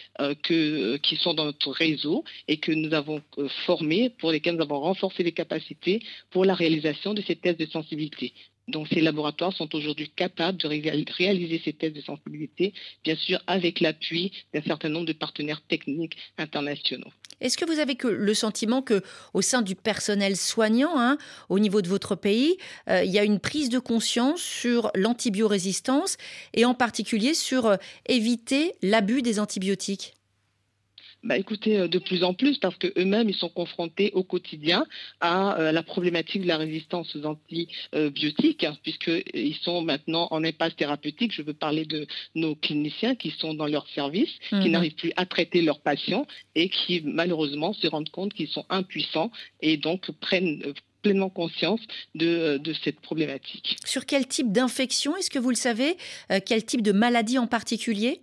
qui sont dans notre réseau et que nous avons formés, pour lesquels nous avons renforcé les capacités pour la réalisation de ces tests de sensibilité. Donc ces laboratoires sont aujourd'hui capables de réaliser ces tests de sensibilité, bien sûr avec l'appui d'un certain nombre de partenaires techniques internationaux. Est-ce que vous avez le sentiment que, au sein du personnel soignant, hein, au niveau de votre pays, euh, il y a une prise de conscience sur l'antibiorésistance et en particulier sur euh, éviter l'abus des antibiotiques? Bah, écoutez, euh, de plus en plus, parce qu'eux-mêmes, ils sont confrontés au quotidien à euh, la problématique de la résistance aux antibiotiques, hein, puisqu'ils sont maintenant en impasse thérapeutique. Je veux parler de nos cliniciens qui sont dans leur service, qui mhm. n'arrivent plus à traiter leurs patients et qui, malheureusement, se rendent compte qu'ils sont impuissants et donc prennent euh, pleinement conscience de, cette problématique. Sur quel type d'infection, est-ce que vous le savez Quel type de maladie en particulier?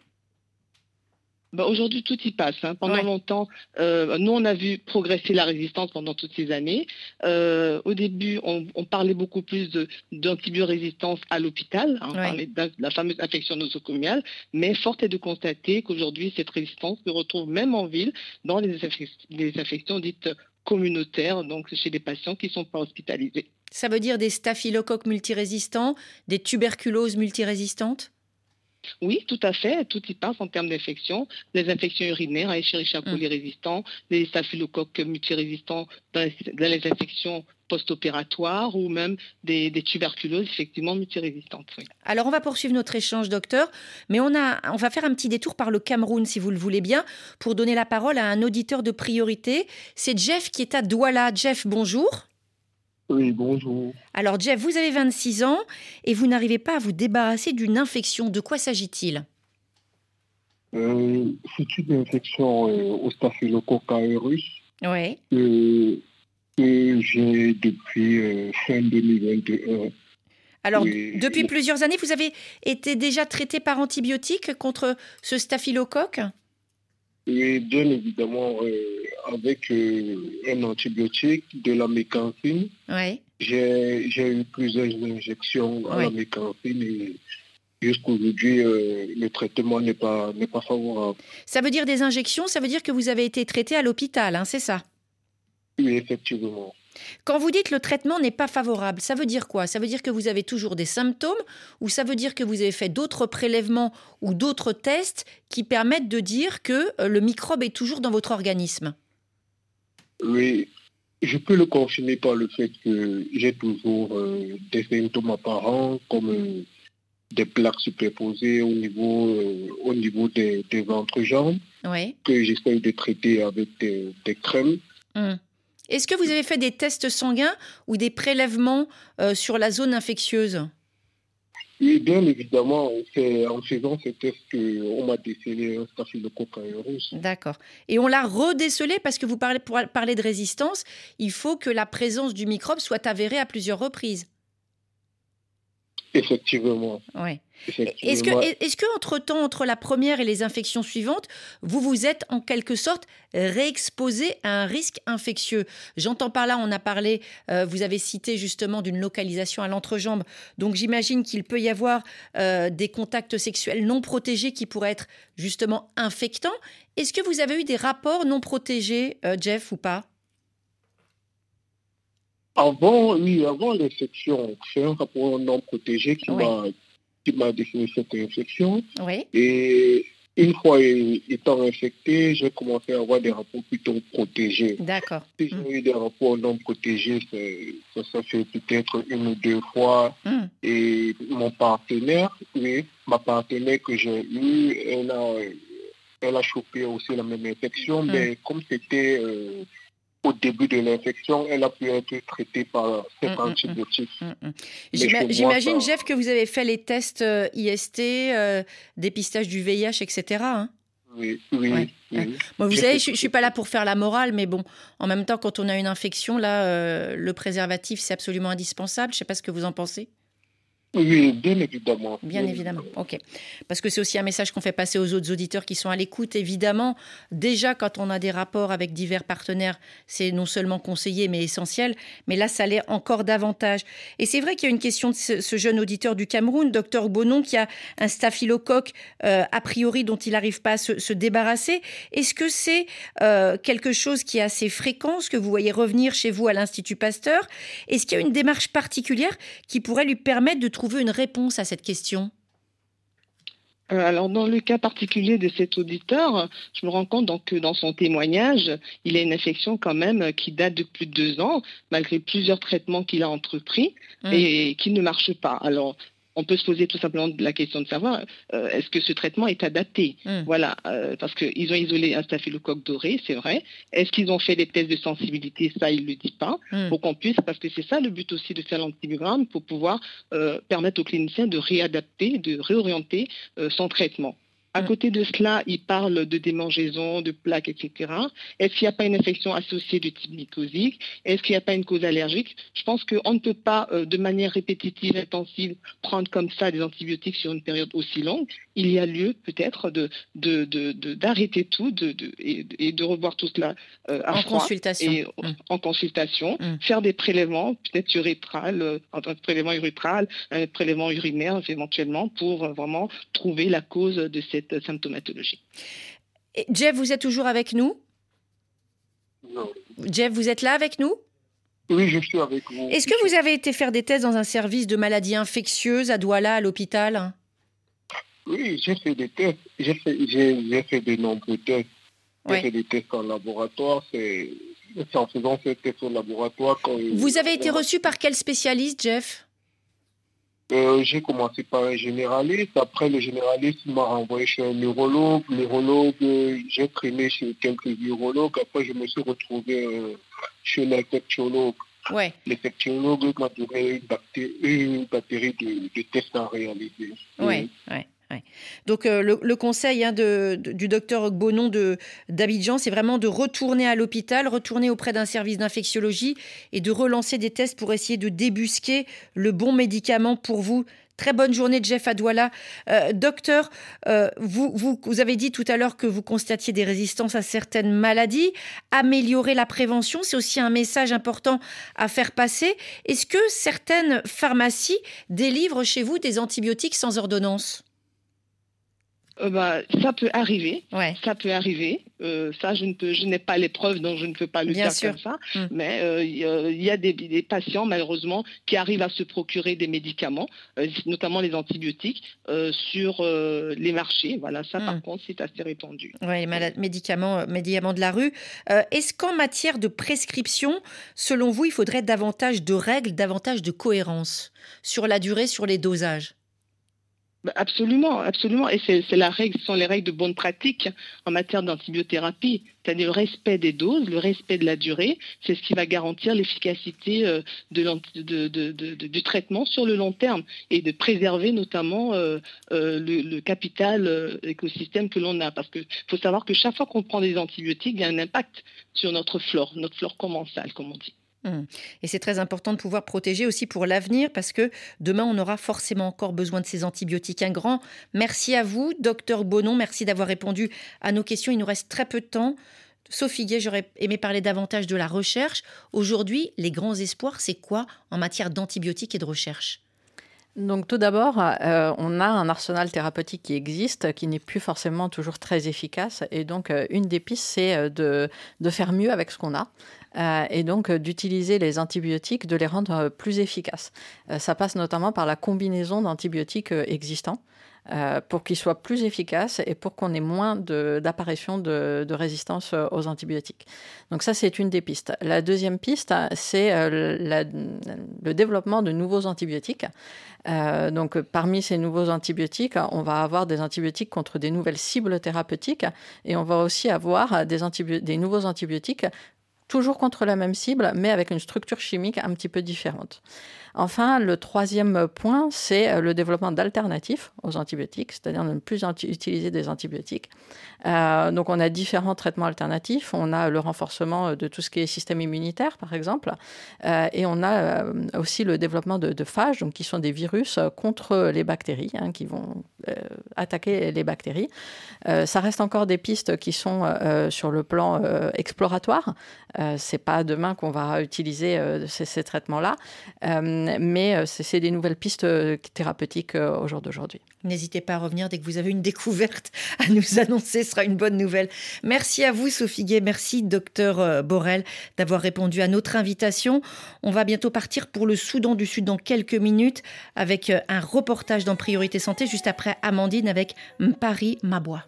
Bah, aujourd'hui, tout y passe. Hein. Pendant longtemps, euh, nous, on a vu progresser la résistance pendant toutes ces années. Euh, au début, on, parlait beaucoup plus d'antibiorésistance à l'hôpital. Hein. De la fameuse infection nosocomiale. Mais fort est de constater qu'aujourd'hui, cette résistance se retrouve même en ville dans les, les infections dites communautaires, donc chez des patients qui ne sont pas hospitalisés. Ça veut dire des staphylocoques multirésistants, des tuberculoses multirésistantes? Oui, tout à fait. Tout y passe en termes d'infections. Les infections urinaires, Escherichia coli mm. résistants, les staphylocoques multirésistants dans les, infections post-opératoires ou même des, tuberculoses effectivement multirésistantes. Alors on va poursuivre notre échange, docteur, mais on, a, on va faire un petit détour par le Cameroun, si vous le voulez bien, pour donner la parole à un auditeur de priorité. C'est Jeff qui est à Douala. Jeff, bonjour. Oui, bonjour. Alors Jeff, vous avez 26 ans et vous n'arrivez pas à vous débarrasser d'une infection. De quoi s'agit-il? Euh, C'est une infection euh, au staphylocoque aureus ouais. que, j'ai depuis euh, fin 2021. Alors, depuis plusieurs années, vous avez été déjà traité par antibiotiques contre ce staphylocoque? Oui, bien évidemment avec euh, un antibiotique, de la mécancine. J'ai eu plusieurs injections à la mécancine et jusqu'aujourd'hui, euh, le traitement n'est pas, pas favorable. Ça veut dire des injections, ça veut dire que vous avez été traité à l'hôpital, hein, c'est ça? Oui, effectivement. Quand vous dites le traitement n'est pas favorable, ça veut dire quoi? Ça veut dire que vous avez toujours des symptômes ou ça veut dire que vous avez fait d'autres prélèvements ou d'autres tests qui permettent de dire que euh, le microbe est toujours dans votre organisme? Oui, je peux le confirmer par le fait que j'ai toujours euh, des symptômes apparents comme euh, des plaques superposées au niveau, euh, au niveau des, des entrejambes que j'essaie de traiter avec des, crèmes. Hum. Est-ce que vous avez fait des tests sanguins ou des prélèvements sur la zone infectieuse? Oui, bien évidemment, c'est en faisant ces tests qu'on m'a décelé un staphylocoque aureus. D'accord. Et on l'a redécelé parce que vous parlez, pour parler de résistance, il faut que la présence du microbe soit avérée à plusieurs reprises. Effectivement. Ouais. Est-ce que, est que, entre temps, entre la première et les infections suivantes, vous vous êtes en quelque sorte réexposé à un risque infectieux? J'entends par là, on a parlé, euh, vous avez cité justement d'une localisation à l'entrejambe. Donc j'imagine qu'il peut y avoir euh, des contacts sexuels non protégés qui pourraient être justement infectants. Est-ce que vous avez eu des rapports non protégés, euh, Jeff, ou pas? Avant, oui, avant l'infection, c'est un rapport non protégé qui m'a qui m'a défini cette infection. Oui. Et une fois étant infecté, j'ai commencé à avoir des rapports plutôt protégés. D'accord. Si j'ai mm. eu des rapports non protégés, ça, ça fait peut-être une ou deux fois. Mm. Et mon partenaire, oui, ma partenaire que j'ai eue, elle a, elle a chopé aussi la même infection, mm. mais comme c'était... Euh, au début de l'infection, elle a pu être traitée par cet mm, antibiotiques. Mm, mm, j'imagine, Jeff, que vous avez fait les tests euh, IST, euh, dépistage du VIH, etc. Hein oui, oui. vous savez, je ne suis pas là pour faire la morale, mais bon, en même temps, quand on a une infection, là, euh, le préservatif, c'est absolument indispensable. Je ne sais pas ce que vous en pensez. Oui, bien évidemment. Bien, évidemment. ok. Parce que c'est aussi un message qu'on fait passer aux autres auditeurs qui sont à l'écoute. Évidemment, déjà quand on a des rapports avec divers partenaires, c'est non seulement conseillé mais essentiel. Mais là, ça l'est encore davantage. Et c'est vrai qu'il y a une question de ce, jeune auditeur du Cameroun, docteur Bonon, qui a un staphylocoque euh, a priori dont il n'arrive pas à se, débarrasser. Est-ce que c'est euh, quelque chose qui est assez fréquent, ce que vous voyez revenir chez vous à l'Institut Pasteur? Est-ce qu'il y a une démarche particulière qui pourrait lui permettre de trouver une réponse à cette question? Euh, alors dans le cas particulier de cet auditeur, je me rends compte donc que dans son témoignage, il a une infection quand même qui date de plus de deux ans, malgré plusieurs traitements qu'il a entrepris mmh. et qui ne marchent pas. Alors on peut se poser tout simplement la question de savoir euh, est-ce que ce traitement est adapté? Hmm. Voilà, euh, parce qu'ils ont isolé un staphylocoque doré, c'est vrai. Est-ce qu'ils ont fait des tests de sensibilité? Ça, ils ne le disent pas. Hmm. Pour qu'on puisse, parce que c'est ça le but aussi de faire l'antibiogramme, pour pouvoir euh, permettre aux cliniciens de réadapter, de réorienter son traitement. À mm. côté de cela, il parle de démangeaisons, de plaques, etc. Est-ce qu'il n'y a pas une infection associée de type mycosique? Est-ce qu'il n'y a pas une cause allergique? Je pense qu'on ne peut pas, euh, de manière répétitive, intensive, prendre comme ça des antibiotiques sur une période aussi longue. Il y a lieu peut-être d'arrêter de, tout et, de revoir tout cela euh, en, consultation. Et, mm. en consultation. Mm. Faire des prélèvements, peut-être urétral, euh, un prélèvement urétral, un prélèvement urinaire éventuellement, pour vraiment trouver la cause de cette symptomatologie. Jeff, vous êtes toujours avec nous? Non. Jeff, vous êtes là avec nous? Oui, je suis avec vous. Est-ce que vous avez été faire des tests dans un service de maladies infectieuses à Douala, à l'hôpital? Oui, j'ai fait des tests. J'ai fait, de nombreux tests. J'ai fait des tests en laboratoire. C'est en faisant ces tests en laboratoire. vous avez été reçu par quel spécialiste, Jeff? Euh, j'ai commencé par un généraliste. Après, le généraliste m'a renvoyé chez un neurologue. Neurologue, j'ai traîné chez quelques virologues. Après, je me suis retrouvé euh, chez l'infectiologue. Ouais. L'infectiologue m'a donné une batterie, de, tests à réaliser. Oui, Donc euh, le, conseil hein, du docteur Ogbonon d'Abidjan, c'est vraiment de retourner à l'hôpital, retourner auprès d'un service d'infectiologie et de relancer des tests pour essayer de débusquer le bon médicament pour vous. Très bonne journée, Jeff Adouala. Euh, docteur, euh, vous, vous, avez dit tout à l'heure que vous constatiez des résistances à certaines maladies. Améliorer la prévention, c'est aussi un message important à faire passer. Est-ce que certaines pharmacies délivrent chez vous des antibiotiques sans ordonnance? Euh, bah, ça peut arriver. Ça peut arriver. Euh, ça, je ne peux, je n'ai pas les preuves, donc je ne peux pas le dire comme ça. Mm. Mais euh, il y, a des, patients, malheureusement, qui arrivent à se procurer des médicaments, notamment les antibiotiques, sur les marchés. Voilà, ça, par mm. contre, c'est assez répandu. Oui, les médicaments, médicaments de la rue. Est-ce qu'en matière de prescription, selon vous, il faudrait davantage de règles, davantage de cohérence sur la durée, sur les dosages? Absolument, absolument. Et c'est la règle, ce sont les règles de bonne pratique en matière d'antibiothérapie. C'est-à-dire le respect des doses, le respect de la durée, c'est ce qui va garantir l'efficacité euh, du traitement sur le long terme et de préserver notamment euh, euh, le, capital écosystème que l'on a. Parce qu'il faut savoir que chaque fois qu'on prend des antibiotiques, il y a un impact sur notre flore, notre flore commensale, comme on dit. Mmh. Et c'est très important de pouvoir protéger aussi pour l'avenir parce que demain, on aura forcément encore besoin de ces antibiotiques. Un grand merci à vous, docteur Bonon. Merci d'avoir répondu à nos questions. Il nous reste très peu de temps. Sophie Guet, j'aurais aimé parler davantage de la recherche. Aujourd'hui, les grands espoirs, c'est quoi en matière d'antibiotiques et de recherche? Donc tout d'abord, euh, on a un arsenal thérapeutique qui existe, qui n'est plus forcément toujours très efficace. Et donc euh, une des pistes, c'est euh, de, faire mieux avec ce qu'on a. et donc d'utiliser les antibiotiques, de les rendre plus efficaces. ça passe notamment par la combinaison d'antibiotiques existants. Euh, pour qu'il soit plus efficace et pour qu'on ait moins d'apparition de, résistance euh, aux antibiotiques. Donc ça, c'est une des pistes. La deuxième piste, c'est euh, le développement de nouveaux antibiotiques. donc parmi ces nouveaux antibiotiques, on va avoir des antibiotiques contre des nouvelles cibles thérapeutiques et on va aussi avoir des, des nouveaux antibiotiques toujours contre la même cible, mais avec une structure chimique un petit peu différente. Enfin, le troisième point, c'est euh, le développement d'alternatives aux antibiotiques, c'est-à-dire ne plus utiliser des antibiotiques. Euh, donc, on a différents traitements alternatifs. On a le renforcement de tout ce qui est système immunitaire, par exemple, euh, et on a aussi le développement de, phages, qui sont des virus contre les bactéries, hein, qui vont attaquer les bactéries. ça reste encore des pistes qui sont sur le plan exploratoire. C'est pas demain qu'on va utiliser ces, ces traitements-là mais euh, c'est des nouvelles pistes euh, thérapeutiques euh, au jour d'aujourd'hui. N'hésitez pas à revenir dès que vous avez une découverte à nous annoncer, ce sera une bonne nouvelle. Merci à vous, Sophie Gay. Merci, docteur Borel, d'avoir répondu à notre invitation. On va bientôt partir pour le Soudan du Sud dans quelques minutes avec un reportage dans Priorité Santé, juste après Amandine avec Paris Mabois.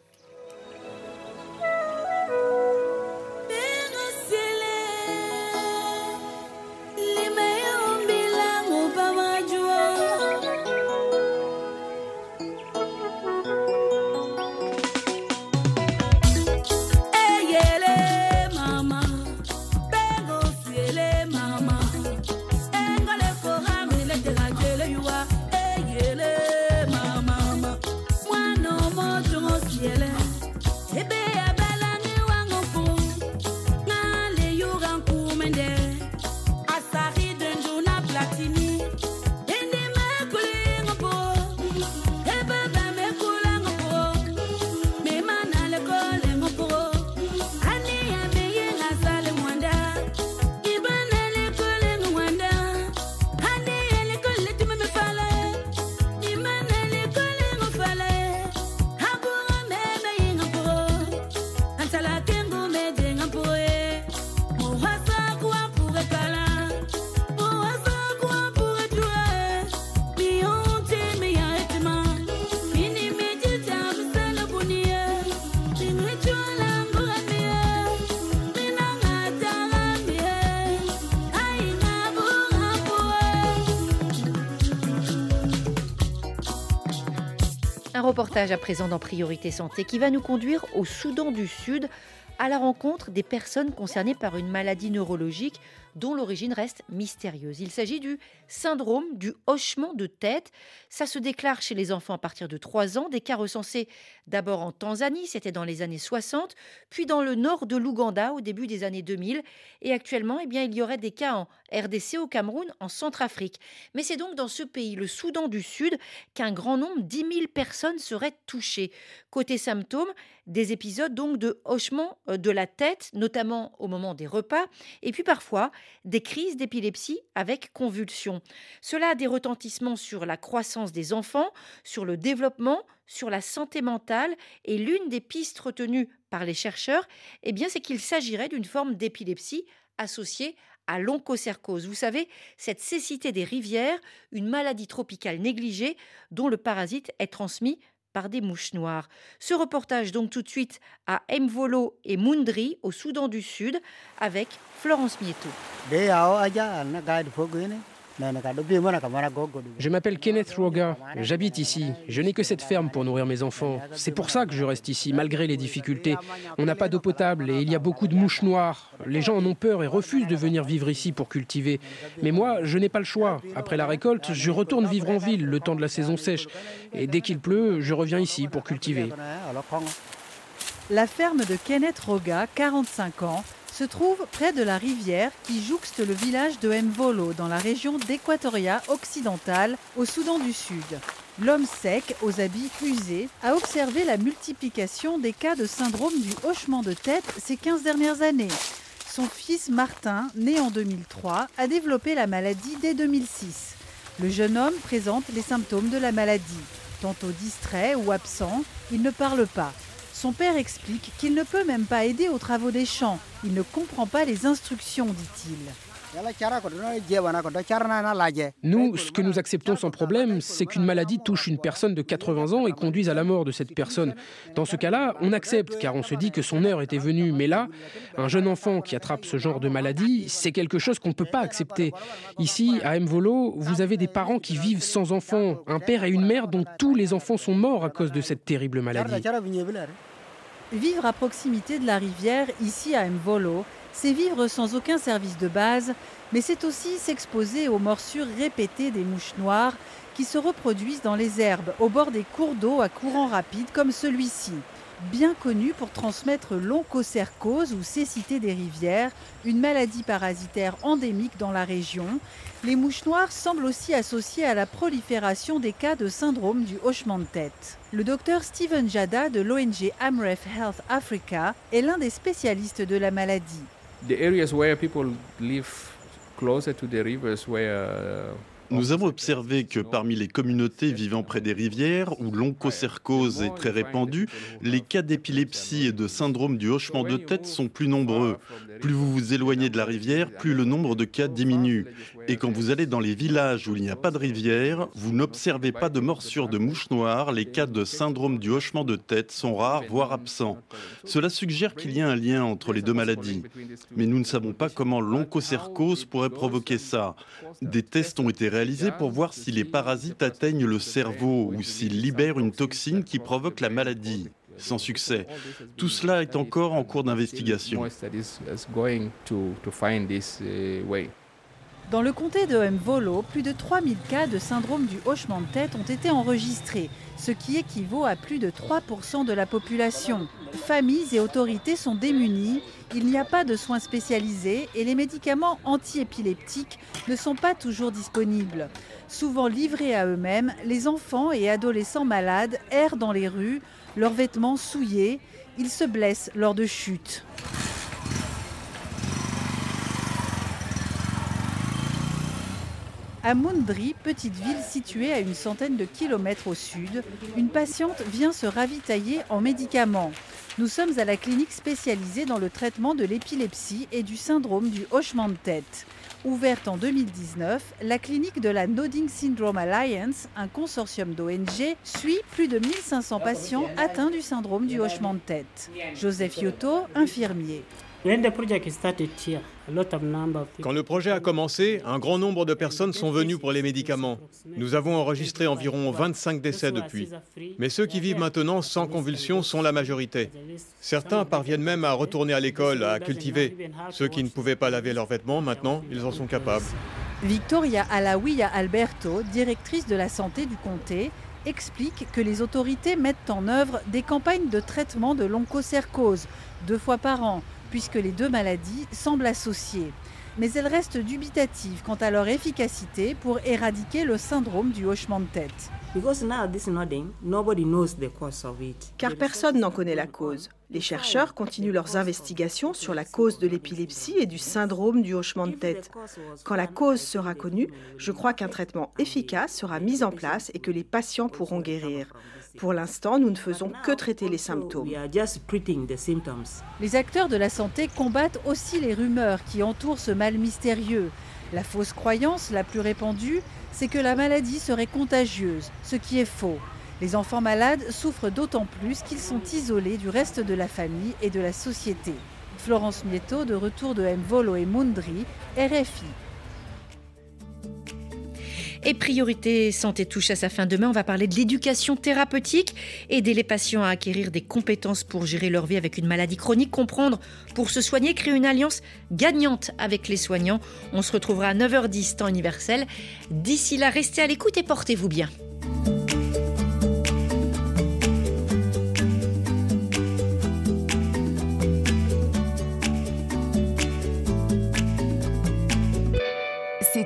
Reportage à présent dans Priorité Santé qui va nous conduire au Soudan du Sud à la rencontre des personnes concernées par une maladie neurologique dont l'origine reste mystérieuse. Il s'agit du syndrome du hochement de tête. Ça se déclare chez les enfants à partir de 3 ans, des cas recensés d'abord en Tanzanie, c'était dans les années 60, puis dans le nord de l'Ouganda au début des années 2000, et actuellement, eh bien, il y aurait des cas en RDC, au Cameroun, en Centrafrique. Mais c'est donc dans ce pays, le Soudan du Sud, qu'un grand nombre, 10 000 personnes seraient touchées. Côté symptômes, des épisodes donc de hochement euh, de la tête, notamment au moment des repas, et puis parfois des crises d'épilepsie avec convulsions. Cela a des retentissements sur la croissance des enfants, sur le développement, sur la santé mentale, et l'une des pistes retenues par les chercheurs, eh bien, c'est qu'il s'agirait d'une forme d'épilepsie associée à l'onchocercose. Vous savez, cette cécité des rivières, une maladie tropicale négligée dont le parasite est transmis par des mouches noires. Ce reportage donc tout de suite à Mvolo et Mundri au Soudan du Sud avec Florence Mieto. Je m'appelle Kenneth Roga, j'habite ici. Je n'ai que cette ferme pour nourrir mes enfants. C'est pour ça que je reste ici, malgré les difficultés. On n'a pas d'eau potable et il y a beaucoup de mouches noires. Les gens en ont peur et refusent de venir vivre ici pour cultiver. Mais moi, je n'ai pas le choix. Après la récolte, je retourne vivre en ville le temps de la saison sèche. Et dès qu'il pleut, je reviens ici pour cultiver. La ferme de Kenneth Roga, 45 ans, se trouve près de la rivière qui jouxte le village de Mvolo dans la région d'Équatoria occidentale au Soudan du Sud. L'homme sec, aux habits usés, a observé la multiplication des cas de syndrome du hochement de tête ces 15 dernières années. Son fils Martin, né en 2003, a développé la maladie dès 2006. Le jeune homme présente les symptômes de la maladie. Tantôt distrait ou absent, il ne parle pas. Son père explique qu'il ne peut même pas aider aux travaux des champs. Il ne comprend pas les instructions, dit-il. Nous, ce que nous acceptons sans problème, c'est qu'une maladie touche une personne de 80 ans et conduise à la mort de cette personne. Dans ce cas-là, on accepte car on se dit que son heure était venue. Mais là, un jeune enfant qui attrape ce genre de maladie, c'est quelque chose qu'on ne peut pas accepter. Ici, à Mvolo, vous avez des parents qui vivent sans enfants, un père et une mère dont tous les enfants sont morts à cause de cette terrible maladie. Vivre à proximité de la rivière, ici à Mvolo, c'est vivre sans aucun service de base, mais c'est aussi s'exposer aux morsures répétées des mouches noires qui se reproduisent dans les herbes, au bord des cours d'eau à courant rapide comme celui-ci bien connu pour transmettre l'onchocercose ou cécité des rivières, une maladie parasitaire endémique dans la région. Les mouches noires semblent aussi associées à la prolifération des cas de syndrome du hochement de tête. Le docteur Steven Jada de l'ONG Amref Health Africa est l'un des spécialistes de la maladie. The areas where people live closer to the rivers where uh, nous avons observé que parmi les communautés vivant près des rivières, où l'onchocercose est très répandue, les cas d'épilepsie et de syndrome du hochement de tête sont plus nombreux. Plus vous vous éloignez de la rivière, plus le nombre de cas diminue. Et quand vous allez dans les villages où il n'y a pas de rivière, vous n'observez pas de morsures de mouches noires, les cas de syndrome du hochement de tête sont rares, voire absents. Cela suggère qu'il y a un lien entre les deux maladies. Mais nous ne savons pas comment l'onchocercose pourrait provoquer ça. Des tests ont été pour voir si les parasites atteignent le cerveau ou s'ils libèrent une toxine qui provoque la maladie sans succès. Tout cela est encore en cours d'investigation. Dans le comté de Mvolo, plus de 3000 cas de syndrome du hochement de tête ont été enregistrés, ce qui équivaut à plus de 3% de la population. Familles et autorités sont démunies, il n'y a pas de soins spécialisés et les médicaments antiépileptiques ne sont pas toujours disponibles. Souvent livrés à eux-mêmes, les enfants et adolescents malades errent dans les rues, leurs vêtements souillés, ils se blessent lors de chutes. À Mundri, petite ville située à une centaine de kilomètres au sud, une patiente vient se ravitailler en médicaments. Nous sommes à la clinique spécialisée dans le traitement de l'épilepsie et du syndrome du hochement de tête. Ouverte en 2019, la clinique de la Nodding Syndrome Alliance, un consortium d'ONG, suit plus de 1500 patients atteints du syndrome du hochement de tête. Joseph Yoto, infirmier. Quand le projet a commencé, un grand nombre de personnes sont venues pour les médicaments. Nous avons enregistré environ 25 décès depuis. Mais ceux qui vivent maintenant sans convulsions sont la majorité. Certains parviennent même à retourner à l'école, à cultiver. Ceux qui ne pouvaient pas laver leurs vêtements, maintenant, ils en sont capables. Victoria Alaouia Alberto, directrice de la santé du comté, explique que les autorités mettent en œuvre des campagnes de traitement de l'onchocercose deux fois par an puisque les deux maladies semblent associées. Mais elles restent dubitatives quant à leur efficacité pour éradiquer le syndrome du hochement de tête. Car personne n'en connaît la cause. Les chercheurs continuent leurs investigations sur la cause de l'épilepsie et du syndrome du hochement de tête. Quand la cause sera connue, je crois qu'un traitement efficace sera mis en place et que les patients pourront guérir. Pour l'instant, nous ne faisons que traiter les symptômes. Les acteurs de la santé combattent aussi les rumeurs qui entourent ce mal mystérieux. La fausse croyance la plus répandue, c'est que la maladie serait contagieuse, ce qui est faux. Les enfants malades souffrent d'autant plus qu'ils sont isolés du reste de la famille et de la société. Florence Mieto, de retour de Mvolo et Mundri, RFI. Et Priorité Santé touche à sa fin. Demain, on va parler de l'éducation thérapeutique, aider les patients à acquérir des compétences pour gérer leur vie avec une maladie chronique, comprendre pour se soigner, créer une alliance gagnante avec les soignants. On se retrouvera à 9h10 temps universel. D'ici là, restez à l'écoute et portez-vous bien.